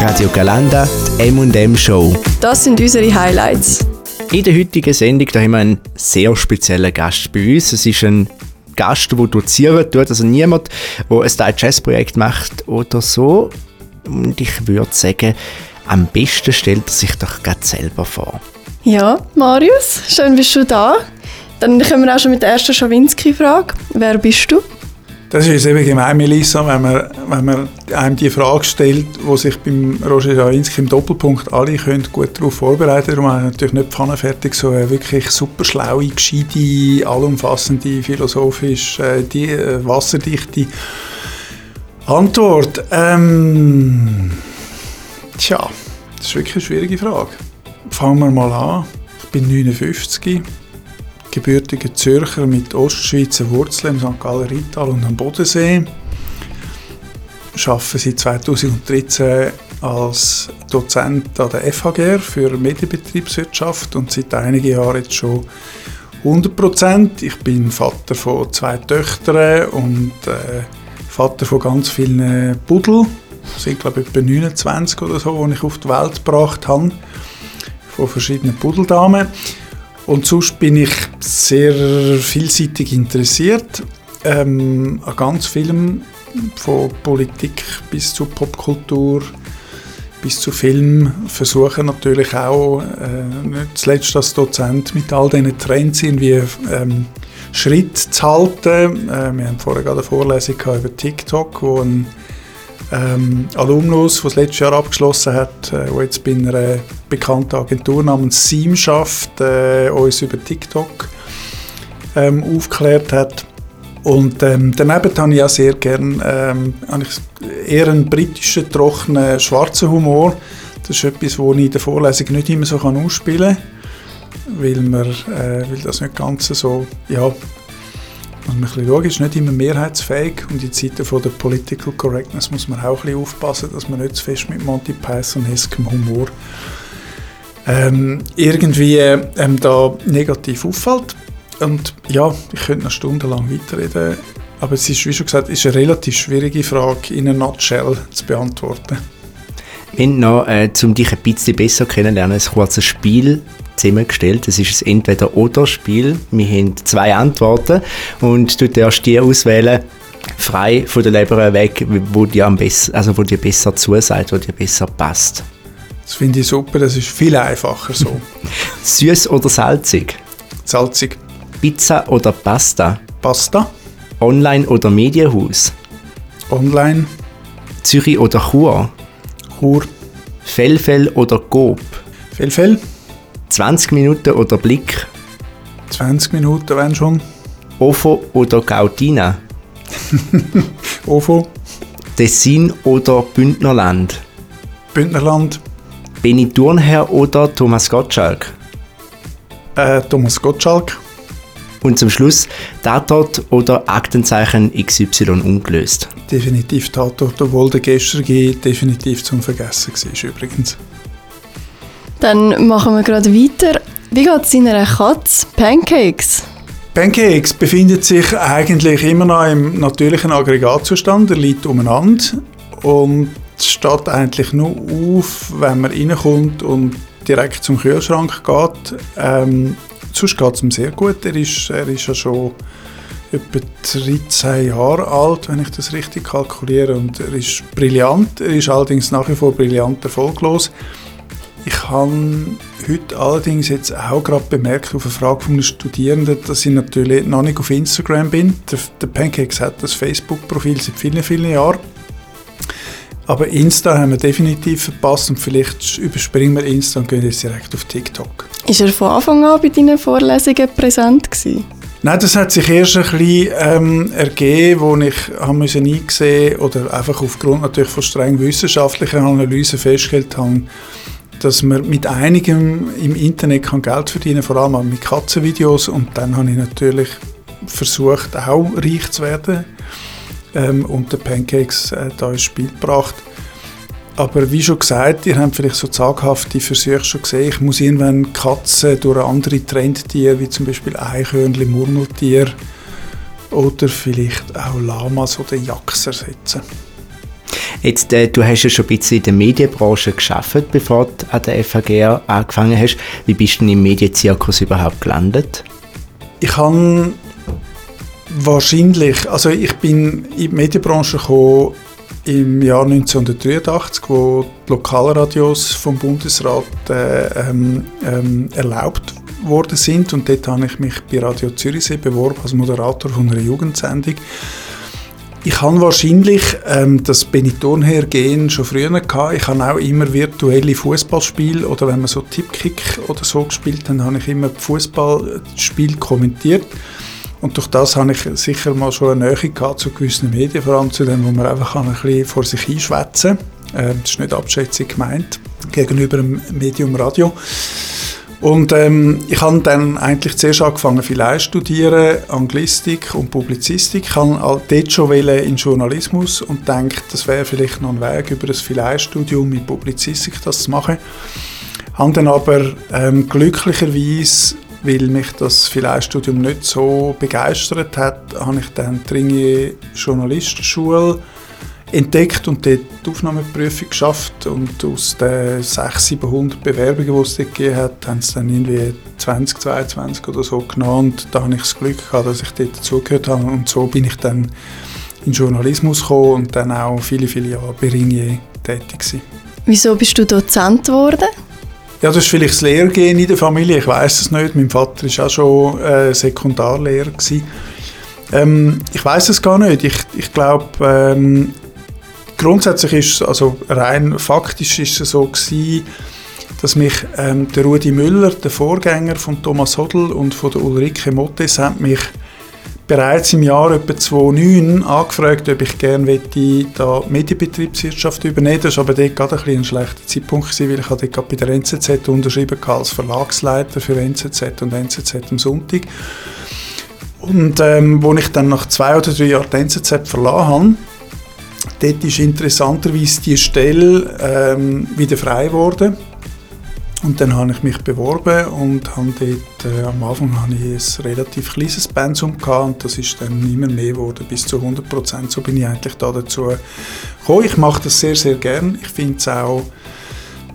Radio Galanda, die M&M Show. Das sind unsere Highlights. In der heutigen Sendung da haben wir einen sehr speziellen Gast bei uns. Es ist ein Gast, der dozieren tut, also niemand, der ein Style Jazz Projekt macht oder so. Und ich würde sagen, am besten stellt er sich doch gerade selber vor. Ja, Marius, schön bist du da. Dann kommen wir auch schon mit der ersten Schawinski-Frage. Wer bist du? Das ist eben gemein, Melissa, wenn man, wenn man einem die Frage stellt, wo sich beim Roger Schawinski im Doppelpunkt alle können gut darauf vorbereiten Darum habe ich natürlich nicht pfannenfertig so eine wirklich super schlaue, gescheite, allumfassende, philosophisch, äh, die, äh, wasserdichte Antwort. Ähm, tja, das ist wirklich eine schwierige Frage. Fangen wir mal an. Ich bin 59 gebürtiger Zürcher mit Ostschweizer Wurzeln im St. Galler Rheintal und am Bodensee. Ich arbeite seit 2013 als Dozent an der FHGR für Medienbetriebswirtschaft und seit einigen Jahren jetzt schon 100 Prozent. Ich bin Vater von zwei Töchtern und äh, Vater von ganz vielen Buddel. Es sind glaube ich etwa 29 oder so, die ich auf die Welt gebracht habe. Von verschiedenen Puddeldamen. Und sonst bin ich sehr vielseitig interessiert ähm, an ganz vielem, von Politik bis zu Popkultur bis zu Film. Versuche natürlich auch, äh, nicht zuletzt als Dozent, mit all diesen Trends irgendwie ähm, Schritt zu halten. Äh, wir haben vorher gerade eine Vorlesung über TikTok, wo ein ähm, Alumnus, der das letzte Jahr abgeschlossen hat, äh, der jetzt bei einer bekannten Agentur namens Seam schafft, äh, uns über TikTok ähm, aufgeklärt hat. Und ähm, daneben habe ich auch sehr gerne ähm, eher einen britischen, trockenen, schwarzen Humor. Das ist etwas, das ich in der Vorlesung nicht immer so ausspielen kann, weil, man, äh, weil das nicht ganz so, ja, muss man ein bisschen schauen, ist nicht immer mehrheitsfähig und in Zeiten von der Political Correctness muss man auch ein bisschen aufpassen, dass man nicht zu fest mit Monty Python-eskem Humor ähm, irgendwie ähm, da negativ auffällt. Und ja, ich könnte noch stundenlang weiterreden, aber es ist, wie schon gesagt, ist eine relativ schwierige Frage in einer Nutshell zu beantworten. Haben noch, äh, um dich ein bisschen besser kennenzulernen, ein kurzes Spiel zusammengestellt. Es ist ein Entweder-Oder-Spiel. Wir haben zwei Antworten und du darfst die auswählen, frei von der Leber weg, wo dir, am besten, also wo dir besser zusagt, wo dir besser passt. Das finde ich super, das ist viel einfacher so. Süß oder salzig? Salzig. Pizza oder Pasta? Pasta. Online oder Medienhaus? Online. Zürich oder Chur? Chur. Fellfell oder Gob? Fellfell. 20 Minuten oder Blick? 20 Minuten, wenn schon. Ofo oder Gautina? Ofo. Tessin oder Bündnerland? Bündnerland. Benny Thurnherr oder Thomas Gottschalk? Äh, Thomas Gottschalk. Und zum Schluss Tatort oder Aktenzeichen XY ungelöst? Definitiv Tatort, obwohl der gestrige definitiv zum Vergessen war übrigens. Dann machen wir gerade weiter. Wie geht es deiner Katze Pancakes? Pancakes befindet sich eigentlich immer noch im natürlichen Aggregatzustand. Er liegt umeinander und steht eigentlich nur auf, wenn man reinkommt und direkt zum Kühlschrank geht. Ähm, sonst geht es ihm sehr gut. Er ist, er ist ja schon etwa 13 Jahre alt, wenn ich das richtig kalkuliere. Und er ist brillant. Er ist allerdings nach wie vor brillant erfolglos. Ich habe heute allerdings jetzt auch gerade bemerkt auf eine Frage von einem Studierenden, dass ich natürlich noch nicht auf Instagram bin. Der, der Pancakes hat das Facebook-Profil seit vielen, vielen Jahren. Aber Insta haben wir definitiv verpasst und vielleicht überspringen wir Insta und gehen jetzt direkt auf TikTok. Ist er von Anfang an bei deinen Vorlesungen präsent gewesen? Nein, das hat sich erst ein bisschen ähm, ergeben, wo ich habe müssen eingesehen oder einfach aufgrund natürlich von streng wissenschaftlicher Analyse festgestellt habe, dass man mit einigem im Internet kann Geld verdienen kann, vor allem mit Katzenvideos. Und dann habe ich natürlich versucht, auch reich zu werden ähm, und den Pancakes äh, da ins Spiel gebracht. Aber wie schon gesagt, ihr habt vielleicht so zaghafte Versuche schon gesehen, ich muss irgendwann Katzen durch andere Trendtiere, wie zum Beispiel Eichhörnchen, Murmeltier oder vielleicht auch Lamas oder Yaks ersetzen. Jetzt, äh, du hast ja schon ein bisschen in der Medienbranche geschafft, bevor du an der FAG angefangen hast. Wie bist du denn im Medienzirkus überhaupt gelandet? Ich habe wahrscheinlich, also ich bin in die Medienbranche gekommen im Jahr 1983, wo die Lokalradios vom Bundesrat äh, ähm, ähm, erlaubt worden sind und dort habe ich mich bei Radio Zürichsee beworben als Moderator von einer Jugendsendung. Ich habe wahrscheinlich ähm, das Benetton-Hergehen schon früher gehabt. Ich habe auch immer virtuelle Fußballspiele oder wenn man so Tippkick oder so gespielt hat, habe ich immer Fußballspiel kommentiert. Und durch das habe ich sicher mal schon eine Nähe gehabt zu gewissen Medien, vor allem zu denen, wo man einfach ein bisschen vor sich hinschwätzen kann. Ähm, das ist nicht abschätzig gemeint, gegenüber dem Medium Radio. Und ähm, ich habe dann eigentlich zuerst angefangen, viel studieren, Anglistik und Publizistik. Ich habe dort schon in Journalismus und denke, das wäre vielleicht noch ein Weg, über das Phileiststudium mit Publizistik das zu machen. Habe dann aber ähm, glücklicherweise, weil mich das Phileiststudium nicht so begeistert hat, habe ich dann die Ringier Journalistenschule entdeckt und dort die Aufnahmeprüfung geschafft und aus den 600, 700 Bewerbungen, die es dort gegeben hat, haben sie dann irgendwie 20, 22 oder so genommen und da habe ich das Glück gehabt, dass ich dort dazugehört habe und so bin ich dann in Journalismus gekommen und dann auch viele, viele Jahre bei Ringier tätig gewesen. Wieso bist du Dozent geworden? Ja, das ist vielleicht das Lehrgehen in der Familie, ich weiß es nicht. Mein Vater war auch schon äh, Sekundarlehrer. Ähm, ich weiß es gar nicht. Ich, ich glaube, ähm, grundsätzlich ist also rein faktisch ist es so gewesen, dass mich ähm, der Rudi Müller, der Vorgänger von Thomas Hodl und von der Ulrike Mottes, hat mich bereits im Jahr etwa 2009 angefragt, ob ich gerne da Medienbetriebswirtschaft übernehmen Das war aber dort gerade ein, ein schlechter Zeitpunkt, gewesen, weil ich dort bei der NZZ unterschrieben als Verlagsleiter für NZZ und NZZ am Sonntag. Und ähm, als ich dann nach zwei oder drei Jahren die NZZ verlassen habe, Dort ist interessanterweise die Stelle ähm, wieder frei geworden. Und dann habe ich mich beworben und habe dort, äh, am Anfang hatte ich ein relativ kleines Pensum gehabt und das ist dann immer mehr geworden, bis zu 100 Prozent. So bin ich eigentlich da dazu gekommen. Ich mache das sehr, sehr gern. Ich finde es auch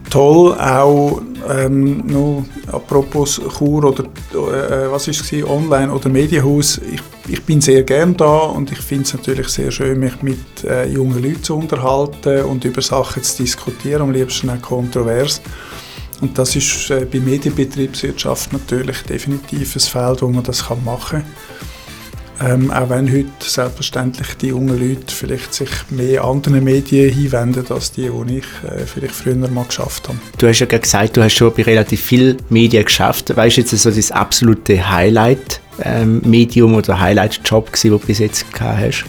toll, auch ähm, noch apropos Chur oder äh, was ist es, online oder Medienhaus. Ich, ich bin sehr gern da und ich finde es natürlich sehr schön, mich mit äh, jungen Leuten zu unterhalten und über Sachen zu diskutieren, am liebsten auch kontrovers. Und das ist äh, bei Medienbetriebswirtschaft natürlich definitiv ein Feld, wo man das kann machen kann. Ähm, auch wenn heute selbstverständlich die jungen Leute vielleicht sich mehr anderen Medien hinwenden, als die, die ich äh, vielleicht früher mal geschafft habe. Du hast ja gesagt, du hast schon bei relativ vielen Medien geschafft. Weißt du jetzt so das absolute Highlight-Medium ähm, oder Highlight-Job, den du bis jetzt gehabt hast?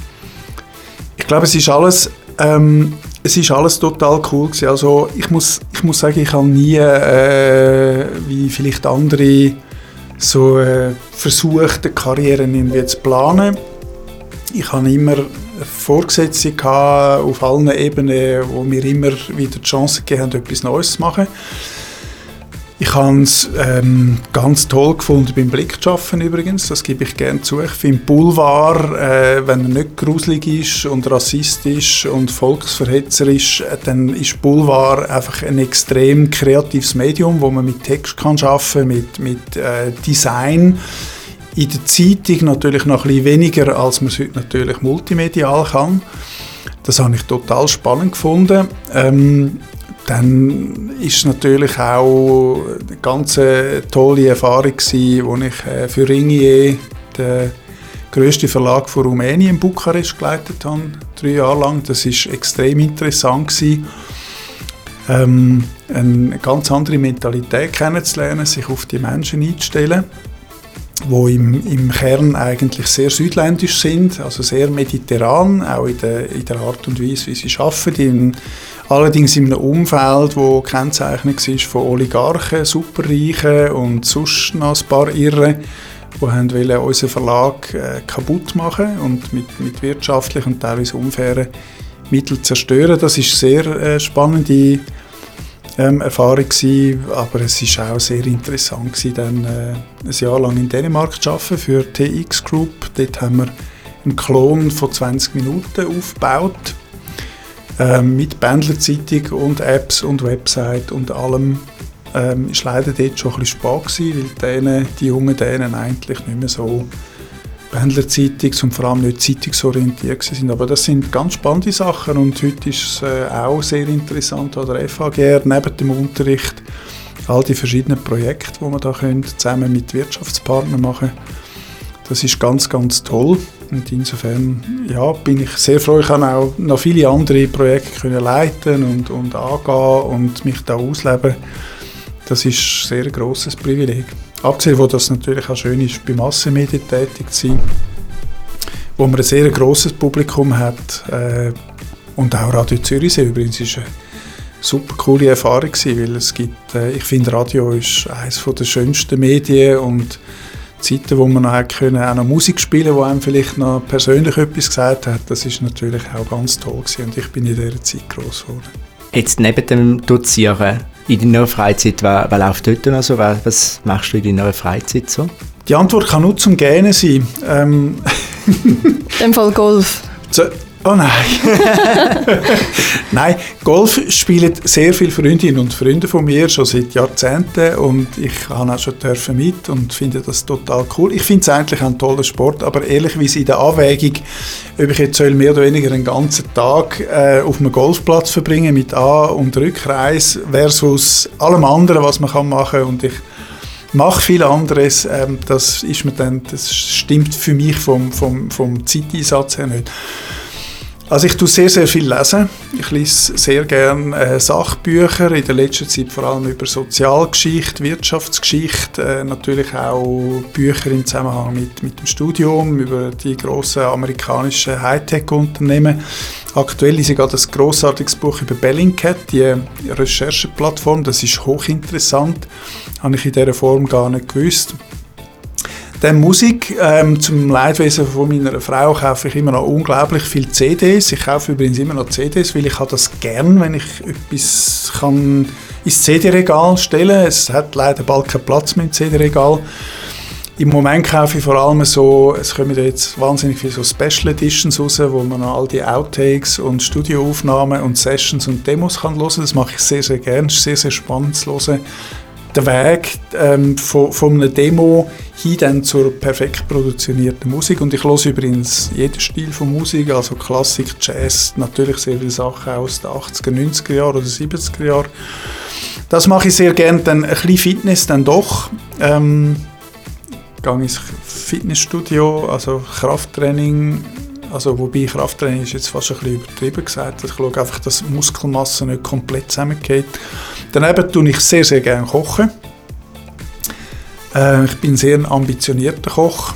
Ich glaube, es ist alles ähm, es ist alles total cool gewesen. Also ich muss, ich muss sagen, ich habe nie, äh, wie vielleicht andere so äh, versucht, eine Karriere irgendwie zu planen. Ich hatte immer Vorgesetzte auf allen Ebenen, wo mir immer wieder die Chance gegeben haben, etwas Neues zu machen. Ich habe es ähm, ganz toll gefunden beim Blick zu arbeiten, übrigens, das gebe ich gerne zu. Ich finde Boulevard, äh, wenn er nicht gruselig ist und rassistisch und volksverhetzerisch, äh, dann ist Boulevard einfach ein extrem kreatives Medium, wo man mit Text kann arbeiten mit, mit äh, Design. In der Zeitung natürlich noch ein bisschen weniger, als man es heute natürlich multimedial kann. Das habe ich total spannend gefunden. Ähm, dann ist natürlich auch eine ganz tolle Erfahrung gewesen, als ich äh, für Ringier den grössten Verlag von Rumänien in Bukarest geleitet habe, drei Jahre lang. Das ist extrem interessant gewesen, ähm, eine ganz andere Mentalität kennenzulernen, sich auf die Menschen einzustellen wo im, im Kern eigentlich sehr südländisch sind, also sehr mediterran, auch in der, in der Art und Weise, wie sie arbeiten. Allerdings in einem Umfeld, das kennzeichnet ist von Oligarchen, Superreichen und sonst noch ein paar Irren, die wollen unseren Verlag äh, kaputt machen und mit, mit wirtschaftlichen und teilweise unfairen Mitteln zerstören. Das ist sehr äh, spannende ähm, Erfahrung gewesen, aber es ist auch sehr interessant gewesen, dann äh, ein Jahr lang in Dänemark zu arbeiten für TX Group. Dort haben wir einen Klon von 20 Minuten aufgebaut ähm, mit Pendlerzeitung und Apps und Website und allem ähm, ist leider dort schon ein bisschen spät gewesen, weil denen, die jungen denen eigentlich nicht mehr so Pendlerzeitungs- und vor allem nicht zeitungsorientiert sind. Aber das sind ganz spannende Sachen und heute ist es äh, auch sehr interessant an der FAGR, neben dem Unterricht, all die verschiedenen Projekte, die man da können, zusammen mit Wirtschaftspartnern machen Das ist ganz, ganz toll. Und insofern ja, bin ich sehr froh, ich kann auch noch viele andere Projekte können leiten und, und angehen und mich da ausleben. Das ist ein sehr grosses Privileg. Abgesehen davon, dass es natürlich auch schön ist, bei Massenmedien tätig zu sein, wo man ein sehr grosses Publikum hat. Äh, und auch Radio Zürichsee übrigens ist eine super coole Erfahrung weil es gibt, äh, ich finde Radio ist eines der schönsten Medien und Zeiten, wo man noch können, auch noch Musik spielen wo einem vielleicht noch persönlich etwas gesagt hat, das ist natürlich auch ganz toll gewesen und ich bin in dieser Zeit groß geworden. Jetzt neben dem Dozieren in deiner Freizeit, was, was läuft dort noch so? Was, was machst du in deiner Freizeit so? Die Antwort kann nur zum Gähnen sein. Ähm, in dem Fall Golf. Oh nein. nein, Golf spielen sehr viele Freundinnen und Freunde von mir schon seit Jahrzehnten und ich habe auch schon mit und finde das total cool. Ich finde es eigentlich ein toller Sport, aber ehrlicherweise in der Abwägung, ob ich jetzt mehr oder weniger einen ganzen Tag äh, auf einem Golfplatz verbringen mit An- und Rückreis versus allem anderen, was man kann machen und ich mache viel anderes, ähm, das ist mir dann, das stimmt für mich vom, vom, vom Zeiteinsatz her nicht. Also ich tue sehr, sehr viel lesen. Ich lese sehr gerne äh, Sachbücher, in der letzten Zeit vor allem über Sozialgeschichte, Wirtschaftsgeschichte, äh, natürlich auch Bücher im Zusammenhang mit, mit dem Studium, über die grossen amerikanischen Hightech-Unternehmen. Aktuell ist gerade ein grossartiges Buch über Bellingcat, die Rechercheplattform. Das ist hochinteressant, habe ich in dieser Form gar nicht gewusst. Dann Musik. Ähm, zum Leidwesen von meiner Frau kaufe ich immer noch unglaublich viele CDs. Ich kaufe übrigens immer noch CDs, weil ich habe das gern, wenn ich etwas kann ins CD-Regal stellen. Es hat leider bald keinen Platz mehr im CD-Regal. Im Moment kaufe ich vor allem so, es kommen jetzt wahnsinnig viele so Special Editions raus, wo man all die Outtakes und Studioaufnahmen und Sessions und Demos kann hören. Das mache ich sehr, sehr gerne. Es ist sehr, sehr spannend zu hören, der Weg ähm, von, von einer Demo hin dann zur perfekt produzierten Musik. Und ich höre übrigens jeden Stil von Musik, also Klassik, Jazz, natürlich sehr viele Sachen aus den 80er, 90er Jahren oder 70er Jahren. Das mache ich sehr gerne. Dann ein bisschen Fitness dann doch. Ähm, gehe ins Fitnessstudio, also Krafttraining also wobei Krafttraining ist jetzt fast ein bisschen übertrieben gesagt. Ich schaue einfach, dass Muskelmasse nicht komplett zusammengeht. Daneben tue ich sehr, sehr gerne kochen. Äh, ich bin sehr ein ambitionierter Koch.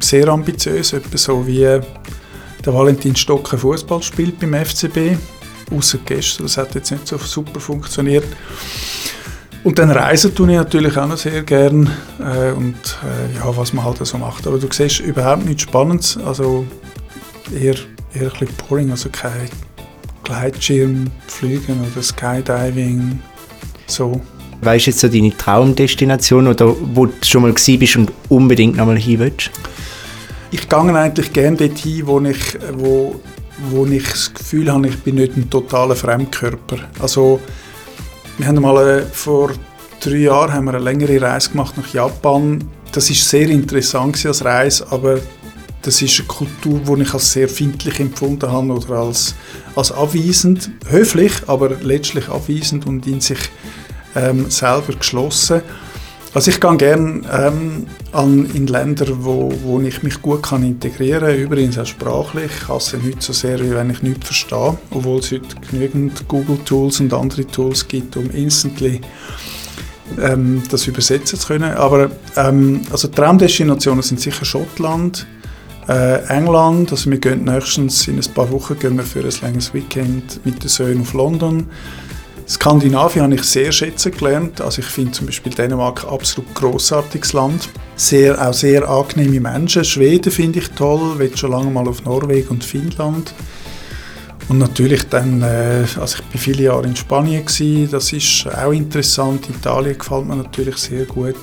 Sehr ambitiös, etwa so wie der Valentin Stocker Fußball spielt beim FCB. Außer gestern, das hat jetzt nicht so super funktioniert. Und dann reisen tue ich natürlich auch noch sehr gern äh, und äh, ja, was man halt so macht. Aber du siehst überhaupt nichts Spannendes, also eher, eher ein bisschen boring, also kein Gleitschirmfliegen oder Skydiving, so. Weißt du jetzt so deine Traumdestination oder wo du schon mal bist und unbedingt noch mal hin willst? Ich gehe eigentlich gerne dorthin, wo ich, wo, wo ich das Gefühl habe, ich bin nicht ein totaler Fremdkörper. Also, wir haben mal äh, vor drei Jahren haben wir eine längere Reise gemacht nach Japan. Das ist sehr interessant als Reise, aber das ist eine Kultur, die ich als sehr findlich empfunden habe oder als, als abweisend, höflich, aber letztlich abweisend und in sich ähm, selber geschlossen. Also ich gehe gerne ähm, in Länder, wo, wo ich mich gut kann integrieren kann, übrigens auch sprachlich. Ich hasse nicht so sehr, wie wenn ich nichts verstehe, obwohl es heute genügend Google-Tools und andere Tools gibt, um instantly ähm, das übersetzen zu können. Aber ähm, also Traumdestinationen sind sicher Schottland, äh, England, also wir gehen nächstens in ein paar Wochen gehen wir für ein längeres Weekend mit den Söhnen auf London. Skandinavien habe ich sehr schätzen gelernt. Also ich finde zum Beispiel Dänemark ein absolut großartiges Land. Sehr, auch sehr angenehme Menschen. Schweden finde ich toll. Ich schon lange mal auf Norwegen und Finnland. Und natürlich dann, äh, also ich war viele Jahre in Spanien. Das ist auch interessant. Italien gefällt mir natürlich sehr gut.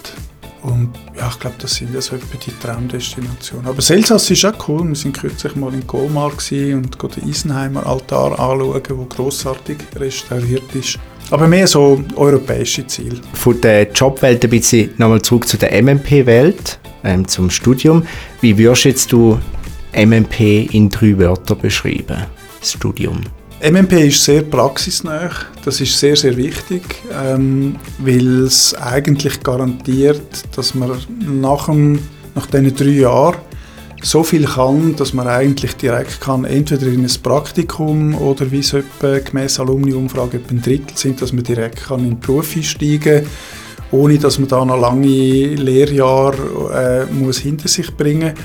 Und ja, ich glaube, das sind ja so etwa die Traumdestinationen. Aber Elsass ist auch cool. Wir sind kürzlich mal in Colmar und den Isenheimer Altar anschauen, der grossartig restauriert ist. Aber mehr so europäische Ziele. Von der Jobwelt ein bisschen nochmal zurück zu der MMP-Welt, ähm, zum Studium. Wie würdest jetzt du MMP in drei Wörtern beschreiben, Studium? MMP ist sehr praxisnah. Das ist sehr, sehr wichtig, ähm, weil es eigentlich garantiert, dass man nach, dem, nach diesen drei Jahren so viel kann, dass man eigentlich direkt kann, entweder in ein Praktikum oder wie es etwa gemäß Alumni-Umfrage ein Drittel sind, dass man direkt kann in den Beruf einsteigen kann, ohne dass man da noch lange Lehrjahre äh, muss hinter sich bringen muss.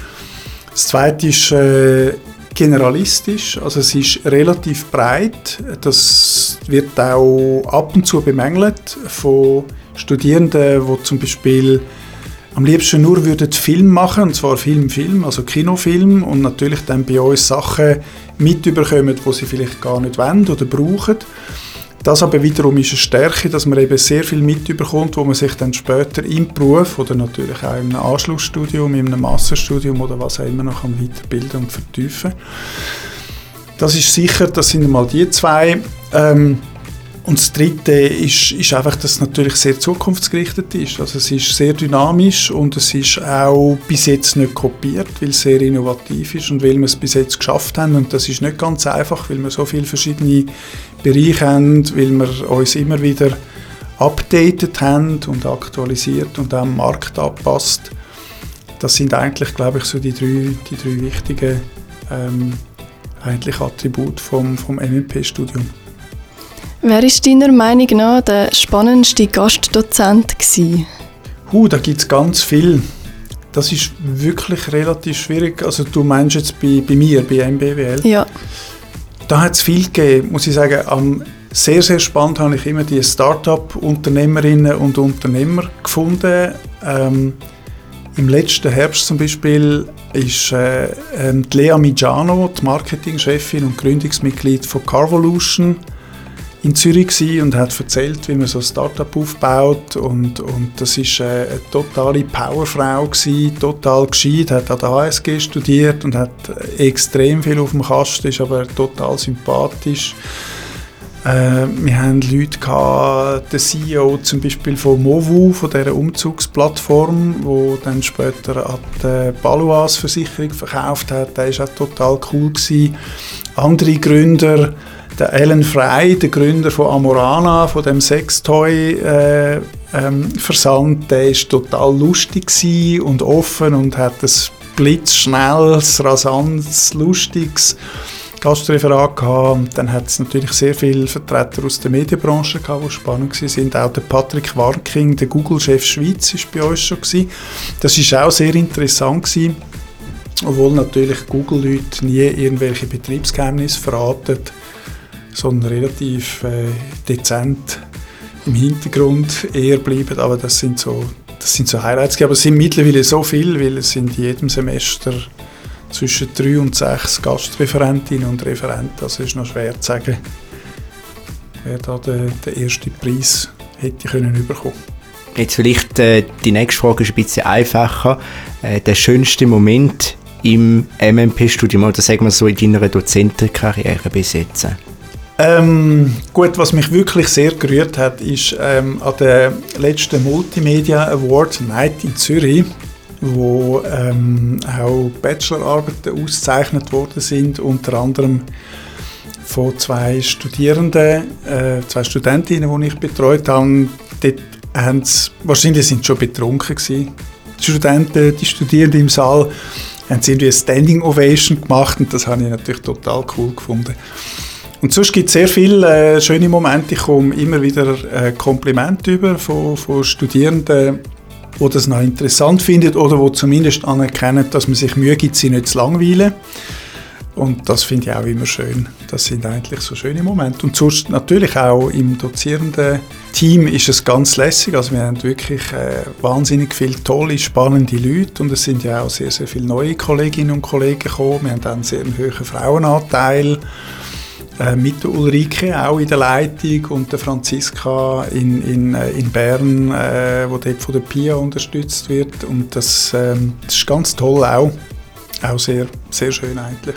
Das Zweite ist äh, generalistisch, also es ist relativ breit. Das wird auch ab und zu bemängelt von Studierenden, die zum Beispiel am liebsten nur würden Film machen, und zwar Film, Film, also Kinofilm und natürlich dann bei uns Sachen mitbekommen, die sie vielleicht gar nicht wollen oder brauchen. Das aber wiederum ist eine Stärke, dass man eben sehr viel mitbekommt, wo man sich dann später im Beruf oder natürlich auch einem Anschlussstudium, in einem Masterstudium oder was auch immer noch kann weiterbilden und vertiefen. Das ist sicher, das sind einmal die zwei. Ähm, und das Dritte ist, ist einfach, dass es natürlich sehr zukunftsgerichtet ist. Also es ist sehr dynamisch und es ist auch bis jetzt nicht kopiert, weil es sehr innovativ ist und weil wir es bis jetzt geschafft haben. Und das ist nicht ganz einfach, weil wir so viele verschiedene Bereiche haben, weil wir uns immer wieder updated haben und aktualisiert und auch am Markt anpasst. Das sind eigentlich, glaube ich, so die drei, die drei wichtigen ähm, eigentlich Attribute vom, vom MMP-Studium. Wer war deiner Meinung nach der spannendste Gastdozent? Gewesen? Uh, da gibt es ganz viel. Das ist wirklich relativ schwierig. Also du meinst jetzt bei, bei mir, bei MBWL? Ja. Da hat es viel gegeben, muss ich sagen. Am sehr, sehr spannend habe ich immer die Start-up-Unternehmerinnen und Unternehmer gefunden. Ähm, Im letzten Herbst zum Beispiel ist äh, ähm, Lea Migiano, die Marketingchefin und Gründungsmitglied von Carvolution, in Zürich und hat erzählt, wie man so ein Startup aufbaut und, und das ist äh, eine totale Powerfrau gewesen, total gescheit, hat an der HSG studiert und hat extrem viel auf dem Kasten, ist aber total sympathisch. Äh, wir haben Leute gehabt, der CEO zum Beispiel von Movu, von dieser Umzugsplattform, wo dann später an die Balois Versicherung verkauft hat, der war auch total cool gewesen. Andere Gründer der Alan Fry, der Gründer von Amorana, von dem Sextoy äh, ähm, Versand, der ist total lustig und offen und hat ein blitzschnelles, rasantes, lustiges Gastreferat gehabt. Und dann hat es natürlich sehr viele Vertreter aus der Medienbranche gehabt, die spannend waren. Auch der Patrick Warking, der Google-Chef Schweiz, ist bei uns schon gewesen. Das ist auch sehr interessant gewesen, obwohl natürlich Google-Leute nie irgendwelche Betriebsgeheimnisse verraten sondern relativ äh, dezent im Hintergrund eher bleiben. Aber das sind so, das sind so Highlights. Aber es sind mittlerweile so viel, weil es sind in jedem Semester zwischen drei und sechs Gastreferentinnen und Referenten. Also ist noch schwer zu sagen, wer da den, den ersten Preis hätte können bekommen. Jetzt vielleicht äh, die nächste Frage ist ein bisschen einfacher. Äh, der schönste Moment im MMP-Studium oder sagen wir so in deiner Dozentenkarriere besetzen? Ähm, gut, was mich wirklich sehr gerührt hat, ist ähm, an der letzten Multimedia Award Night in Zürich, wo ähm, auch Bachelorarbeiten ausgezeichnet worden sind, unter anderem von zwei Studierenden, äh, zwei Studentinnen, die ich betreut habe. Dort haben sie, wahrscheinlich sind sie schon betrunken gewesen. Die Studenten, die Studierenden im Saal, haben sie irgendwie eine Standing Ovation gemacht und das habe ich natürlich total cool gefunden. Und sonst gibt es sehr viele äh, schöne Momente. Ich komme immer wieder äh, Komplimente über von, von Studierenden, die das noch interessant finden oder die zumindest anerkennen, dass man sich Mühe gibt, sie nicht zu langweilen. Und das finde ich auch immer schön. Das sind eigentlich so schöne Momente. Und sonst natürlich auch im dozierenden Team ist es ganz lässig. Also wir haben wirklich äh, wahnsinnig viele tolle, spannende Leute und es sind ja auch sehr, sehr viele neue Kolleginnen und Kollegen gekommen. Wir haben einen sehr hohen Frauenanteil. Äh, mit der Ulrike auch in der Leitung und der Franziska in, in, äh, in Bern, äh, wo dort von der PIA unterstützt wird. Und das, ähm, das ist ganz toll auch. Auch sehr, sehr schön eigentlich.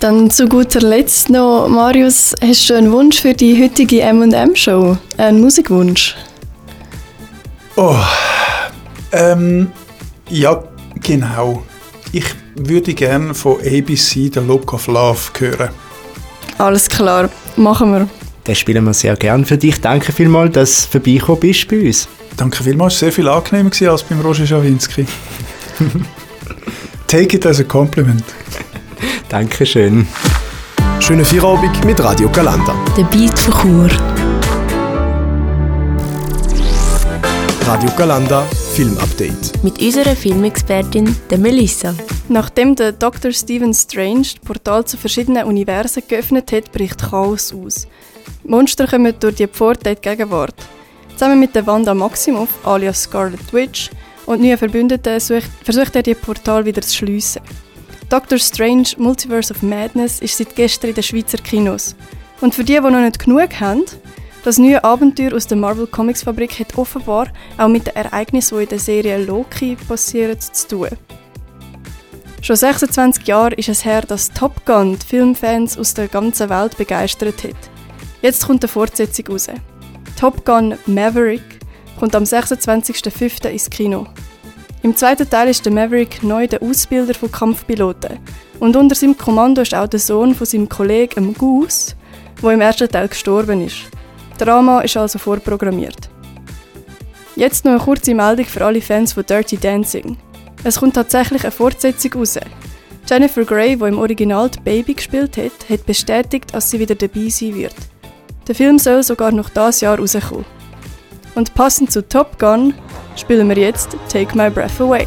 Dann zu guter Letzt noch, Marius, hast du einen Wunsch für die heutige M&M-Show? Einen Musikwunsch? Oh, ähm, ja, genau. Ich würde gerne von ABC «The Look of Love» hören. Alles klar, machen wir. Den spielen wir sehr gern für dich. Danke vielmals, dass du vorbeigekommen bist bei uns. Danke vielmals, es war sehr viel angenehmer als beim Roger Schawinski. Take it as a compliment. Dankeschön. Schönen Feierabend mit Radio Galanda. Der Beat von Chur. Radio Galanda Filmupdate. Mit unserer Filmexpertin, der Melissa. Nachdem der Dr. Stephen Strange das Portal zu verschiedenen Universen geöffnet hat, bricht Chaos aus. Monster kommen durch die Pforte in die Gegenwart. Zusammen mit der Wanda Maximoff, alias Scarlet Witch, und neuen Verbündeten versucht er, die Portal wieder zu schliessen. Doctor Strange Multiverse of Madness ist seit gestern in den Schweizer Kinos. Und für die, die noch nicht genug haben, das neue Abenteuer aus der Marvel Comics Fabrik hat offenbar auch mit den Ereignissen, die in der Serie Loki passieren, zu tun. Schon 26 Jahre ist es her, dass Top Gun die Filmfans aus der ganzen Welt begeistert hat. Jetzt kommt eine Fortsetzung raus. Top Gun Maverick kommt am 26.05. ins Kino. Im zweiten Teil ist der Maverick neu der Ausbilder von Kampfpiloten. Und unter seinem Kommando ist auch der Sohn von seinem Kollegen Goose, der im ersten Teil gestorben ist. Drama ist also vorprogrammiert. Jetzt noch eine kurze Meldung für alle Fans von Dirty Dancing. Es kommt tatsächlich eine Fortsetzung raus. Jennifer Grey, die im Original die Baby gespielt hat, hat bestätigt, dass sie wieder dabei sein wird. Der Film soll sogar noch dieses Jahr rauskommen. Und passend zu Top Gun spielen wir jetzt Take My Breath Away.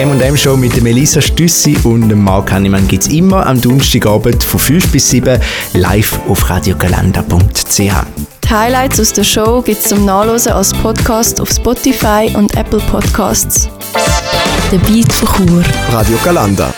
M&M Show mit der Melissa Stüssi und dem Marc Hannemann gibt es immer am Donnerstagabend von 5 bis 7 live auf radiogalanda.ch. Die Highlights aus der Show gibt es zum Nachlesen als Podcast auf Spotify und Apple Podcasts. Der Beat von Chur. Radio Galanda.